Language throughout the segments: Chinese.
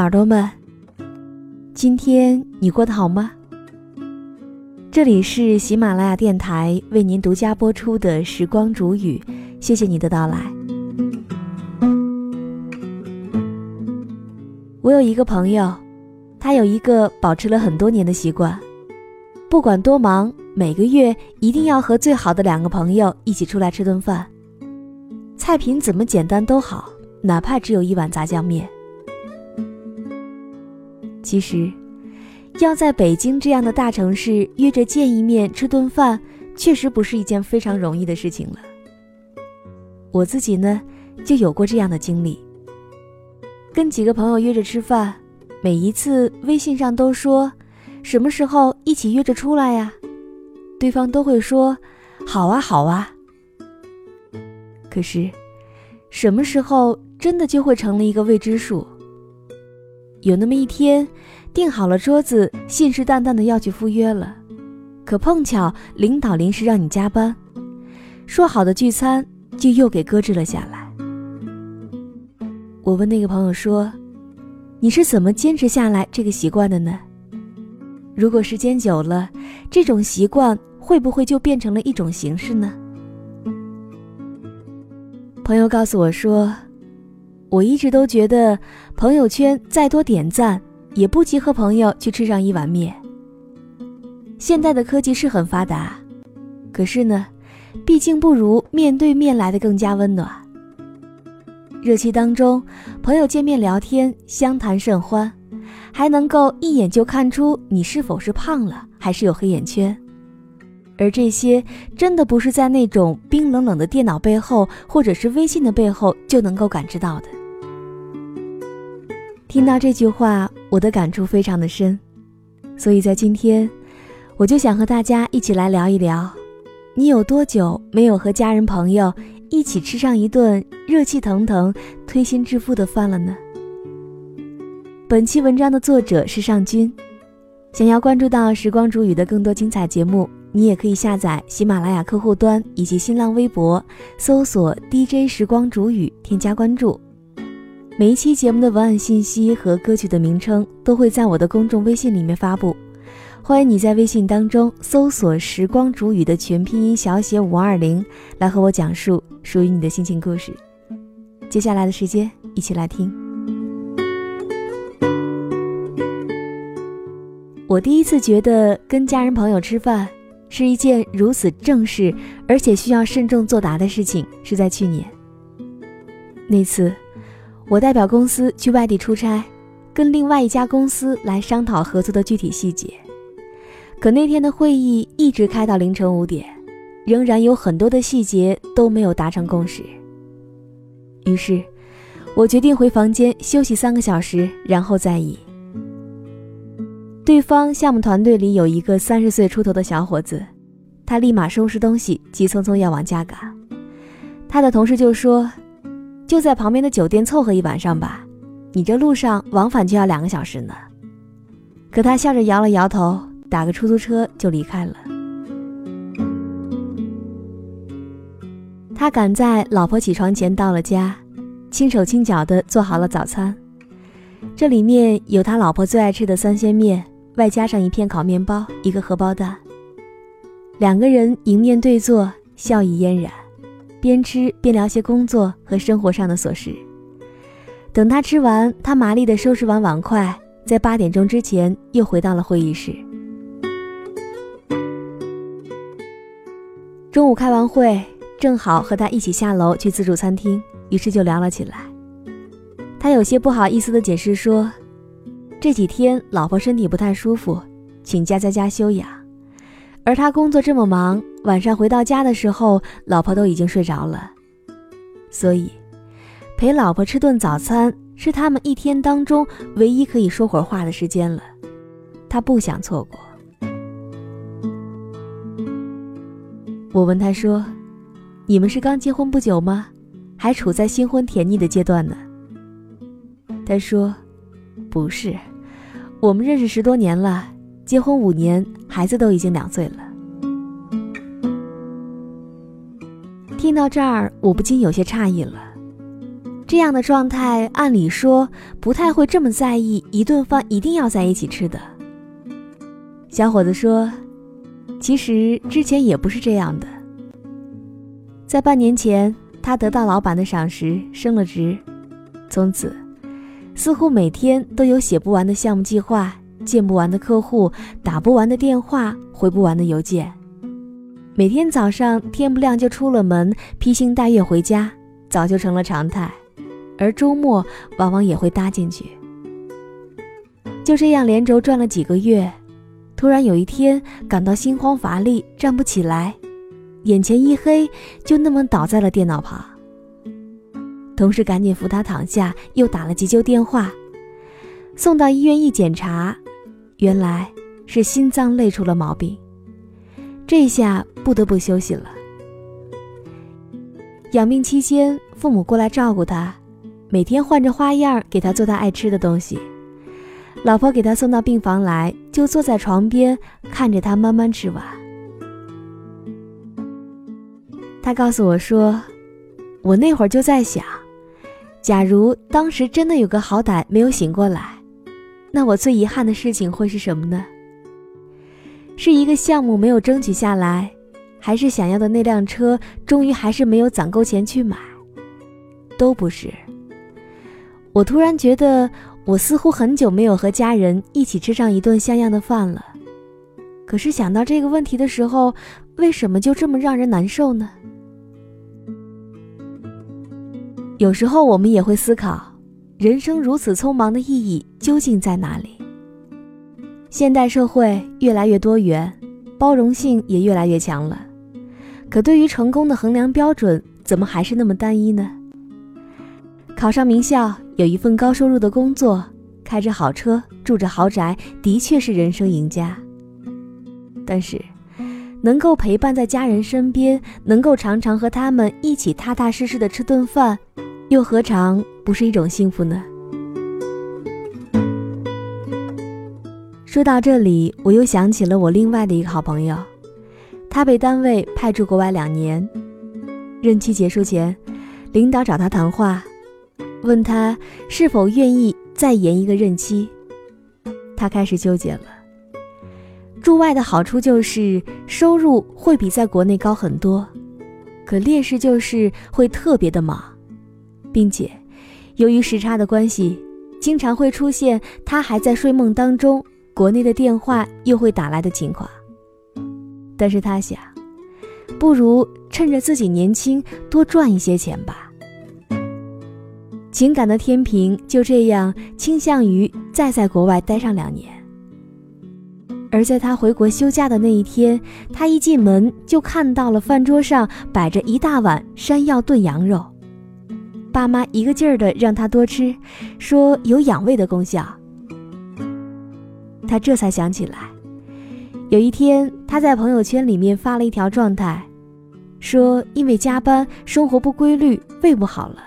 耳朵们，今天你过得好吗？这里是喜马拉雅电台为您独家播出的《时光煮雨》，谢谢你的到来。我有一个朋友，他有一个保持了很多年的习惯，不管多忙，每个月一定要和最好的两个朋友一起出来吃顿饭，菜品怎么简单都好，哪怕只有一碗炸酱面。其实，要在北京这样的大城市约着见一面吃顿饭，确实不是一件非常容易的事情了。我自己呢，就有过这样的经历。跟几个朋友约着吃饭，每一次微信上都说什么时候一起约着出来呀，对方都会说好啊好啊。可是，什么时候真的就会成了一个未知数。有那么一天，订好了桌子，信誓旦旦的要去赴约了，可碰巧领导临时让你加班，说好的聚餐就又给搁置了下来。我问那个朋友说：“你是怎么坚持下来这个习惯的呢？如果时间久了，这种习惯会不会就变成了一种形式呢？”朋友告诉我说。我一直都觉得，朋友圈再多点赞，也不及和朋友去吃上一碗面。现代的科技是很发达，可是呢，毕竟不如面对面来的更加温暖。热气当中，朋友见面聊天，相谈甚欢，还能够一眼就看出你是否是胖了，还是有黑眼圈。而这些真的不是在那种冰冷冷的电脑背后，或者是微信的背后就能够感知到的。听到这句话，我的感触非常的深，所以在今天，我就想和大家一起来聊一聊，你有多久没有和家人朋友一起吃上一顿热气腾腾、推心置腹的饭了呢？本期文章的作者是尚君，想要关注到时光煮雨的更多精彩节目，你也可以下载喜马拉雅客户端以及新浪微博，搜索 DJ 时光煮雨，添加关注。每一期节目的文案信息和歌曲的名称都会在我的公众微信里面发布，欢迎你在微信当中搜索“时光煮雨”的全拼音小写五二零，来和我讲述属于你的心情故事。接下来的时间，一起来听。我第一次觉得跟家人朋友吃饭是一件如此正式而且需要慎重作答的事情，是在去年那次。我代表公司去外地出差，跟另外一家公司来商讨合作的具体细节。可那天的会议一直开到凌晨五点，仍然有很多的细节都没有达成共识。于是，我决定回房间休息三个小时，然后再议。对方项目团队里有一个三十岁出头的小伙子，他立马收拾东西，急匆匆要往家赶。他的同事就说。就在旁边的酒店凑合一晚上吧，你这路上往返就要两个小时呢。可他笑着摇了摇头，打个出租车就离开了。他赶在老婆起床前到了家，轻手轻脚的做好了早餐。这里面有他老婆最爱吃的三鲜面，外加上一片烤面包，一个荷包蛋。两个人迎面对坐，笑意嫣然。边吃边聊些工作和生活上的琐事。等他吃完，他麻利地收拾完碗筷，在八点钟之前又回到了会议室。中午开完会，正好和他一起下楼去自助餐厅，于是就聊了起来。他有些不好意思地解释说，这几天老婆身体不太舒服，请假在家休养，而他工作这么忙。晚上回到家的时候，老婆都已经睡着了，所以陪老婆吃顿早餐是他们一天当中唯一可以说会儿话的时间了。他不想错过。我问他说：“你们是刚结婚不久吗？还处在新婚甜腻的阶段呢？”他说：“不是，我们认识十多年了，结婚五年，孩子都已经两岁了。”听到这儿，我不禁有些诧异了。这样的状态，按理说不太会这么在意一顿饭一定要在一起吃的。小伙子说：“其实之前也不是这样的。在半年前，他得到老板的赏识，升了职，从此似乎每天都有写不完的项目计划、见不完的客户、打不完的电话、回不完的邮件。每天早上天不亮就出了门，披星戴月回家，早就成了常态。”而周末往往也会搭进去。就这样连轴转了几个月，突然有一天感到心慌乏力，站不起来，眼前一黑，就那么倒在了电脑旁。同事赶紧扶他躺下，又打了急救电话，送到医院一检查，原来是心脏累出了毛病，这下不得不休息了。养病期间，父母过来照顾他。每天换着花样给他做他爱吃的东西，老婆给他送到病房来，就坐在床边看着他慢慢吃完。他告诉我说：“我那会儿就在想，假如当时真的有个好歹没有醒过来，那我最遗憾的事情会是什么呢？是一个项目没有争取下来，还是想要的那辆车终于还是没有攒够钱去买？都不是。”我突然觉得，我似乎很久没有和家人一起吃上一顿像样的饭了。可是想到这个问题的时候，为什么就这么让人难受呢？有时候我们也会思考，人生如此匆忙的意义究竟在哪里？现代社会越来越多元，包容性也越来越强了，可对于成功的衡量标准，怎么还是那么单一呢？考上名校，有一份高收入的工作，开着好车，住着豪宅，的确是人生赢家。但是，能够陪伴在家人身边，能够常常和他们一起踏踏实实的吃顿饭，又何尝不是一种幸福呢？说到这里，我又想起了我另外的一个好朋友，他被单位派驻国外两年，任期结束前，领导找他谈话。问他是否愿意再延一个任期，他开始纠结了。驻外的好处就是收入会比在国内高很多，可劣势就是会特别的忙，并且由于时差的关系，经常会出现他还在睡梦当中，国内的电话又会打来的情况。但是他想，不如趁着自己年轻多赚一些钱吧。情感的天平就这样倾向于再在国外待上两年。而在他回国休假的那一天，他一进门就看到了饭桌上摆着一大碗山药炖羊肉，爸妈一个劲儿的让他多吃，说有养胃的功效。他这才想起来，有一天他在朋友圈里面发了一条状态，说因为加班，生活不规律，胃不好了。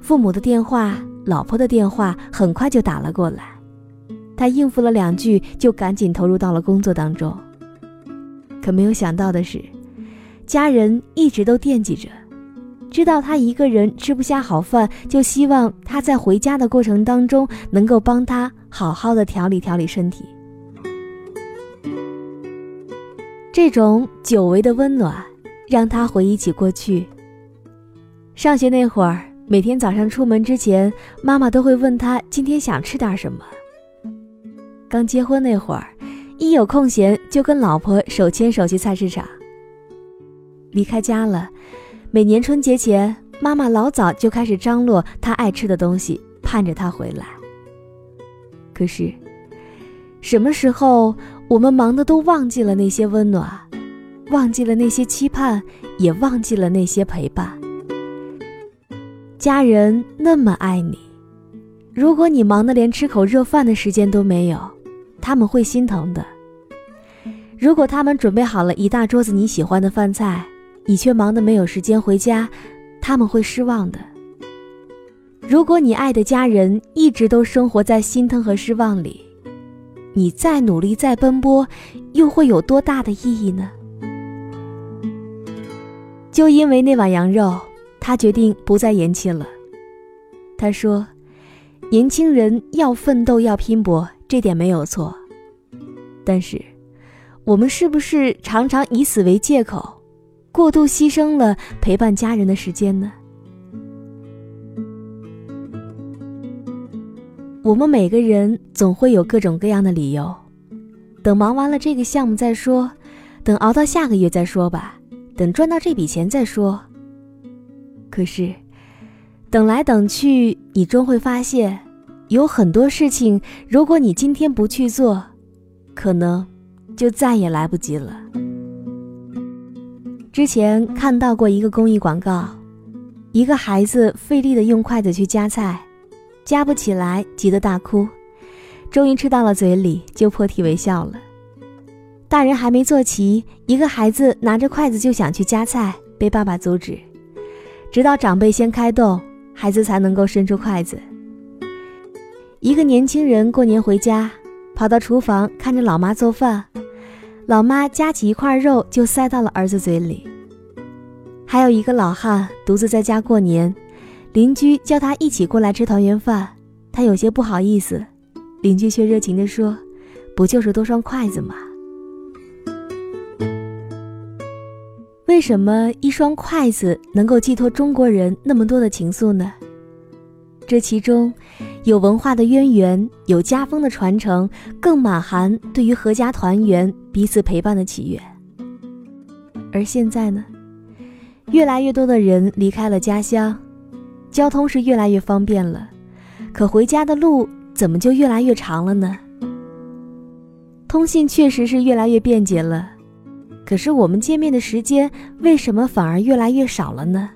父母的电话，老婆的电话很快就打了过来，他应付了两句，就赶紧投入到了工作当中。可没有想到的是，家人一直都惦记着，知道他一个人吃不下好饭，就希望他在回家的过程当中能够帮他好好的调理调理身体。这种久违的温暖，让他回忆起过去。上学那会儿。每天早上出门之前，妈妈都会问他今天想吃点什么。刚结婚那会儿，一有空闲就跟老婆手牵手去菜市场。离开家了，每年春节前，妈妈老早就开始张罗她爱吃的东西，盼着她回来。可是，什么时候我们忙的都忘记了那些温暖，忘记了那些期盼，也忘记了那些陪伴。家人那么爱你，如果你忙得连吃口热饭的时间都没有，他们会心疼的。如果他们准备好了一大桌子你喜欢的饭菜，你却忙得没有时间回家，他们会失望的。如果你爱的家人一直都生活在心疼和失望里，你再努力再奔波，又会有多大的意义呢？就因为那碗羊肉。他决定不再延期了，他说：“年轻人要奋斗，要拼搏，这点没有错。但是，我们是不是常常以此为借口，过度牺牲了陪伴家人的时间呢？”我们每个人总会有各种各样的理由，等忙完了这个项目再说，等熬到下个月再说吧，等赚到这笔钱再说。可是，等来等去，你终会发现，有很多事情，如果你今天不去做，可能就再也来不及了。之前看到过一个公益广告，一个孩子费力的用筷子去夹菜。夹不起来，急得大哭。终于吃到了嘴里，就破涕为笑了。大人还没坐齐，一个孩子拿着筷子就想去夹菜，被爸爸阻止。直到长辈先开动，孩子才能够伸出筷子。一个年轻人过年回家，跑到厨房看着老妈做饭，老妈夹起一块肉就塞到了儿子嘴里。还有一个老汉独自在家过年。邻居叫他一起过来吃团圆饭，他有些不好意思，邻居却热情地说：“不就是多双筷子吗？为什么一双筷子能够寄托中国人那么多的情愫呢？这其中有文化的渊源，有家风的传承，更满含对于阖家团圆、彼此陪伴的喜悦。而现在呢，越来越多的人离开了家乡。”交通是越来越方便了，可回家的路怎么就越来越长了呢？通信确实是越来越便捷了，可是我们见面的时间为什么反而越来越少了呢？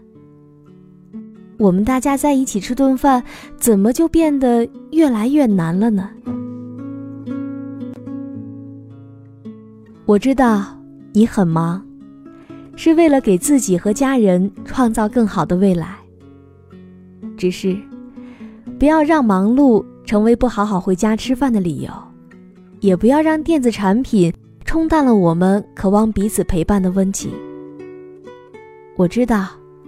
我们大家在一起吃顿饭，怎么就变得越来越难了呢？我知道你很忙，是为了给自己和家人创造更好的未来。只是，不要让忙碌成为不好好回家吃饭的理由，也不要让电子产品冲淡了我们渴望彼此陪伴的温情。我知道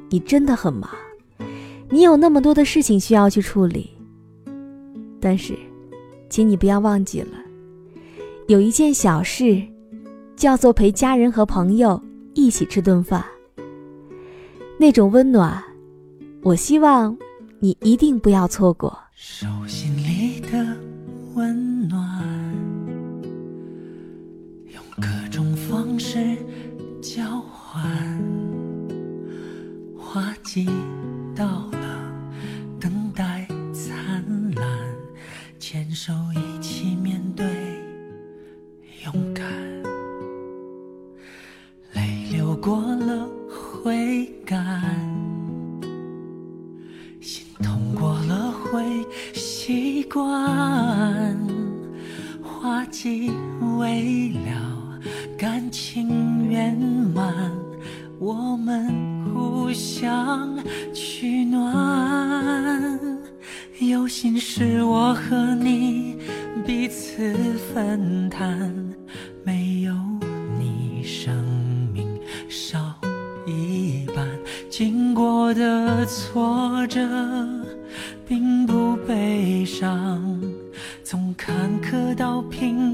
你真的很忙，你有那么多的事情需要去处理。但是，请你不要忘记了，有一件小事，叫做陪家人和朋友一起吃顿饭。那种温暖，我希望。你一定不要错过手心里的温暖用各种方式交换花季到我们互相取暖。有心事我和你彼此分担，没有你生命少一半。经过的挫折。并不悲伤，从坎坷到平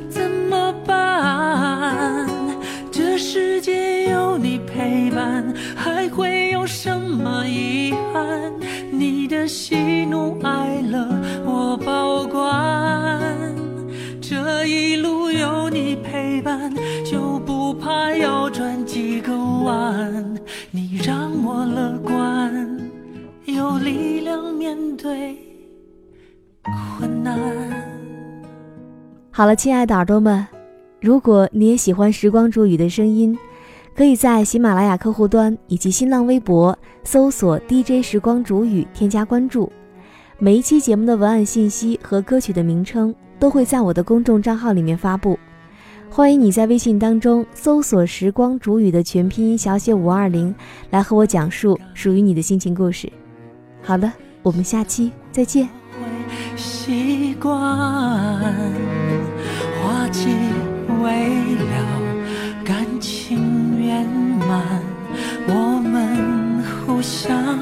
还会有什么遗憾？你的喜怒哀乐我保管。这一路有你陪伴，就不怕要转几个弯。你让我乐观。有力量面对困难。好了，亲爱的耳朵们，如果你也喜欢时光煮雨的声音，可以在喜马拉雅客户端以及新浪微博搜索 DJ 时光煮雨，添加关注。每一期节目的文案信息和歌曲的名称都会在我的公众账号里面发布，欢迎你在微信当中搜索“时光煮雨”的全拼音小写五二零，来和我讲述属于你的心情故事。好了，我们下期再见。习惯花季未了，感我们互相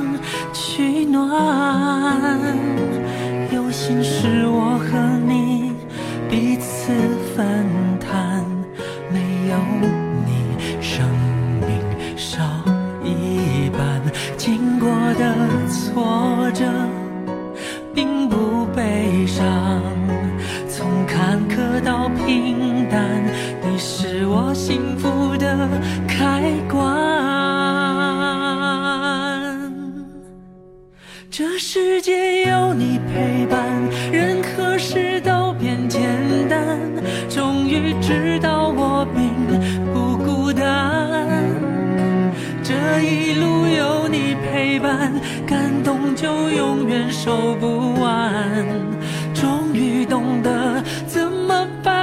取暖。有心事我和你彼此分一路有你陪伴，感动就永远收不完。终于懂得怎么办。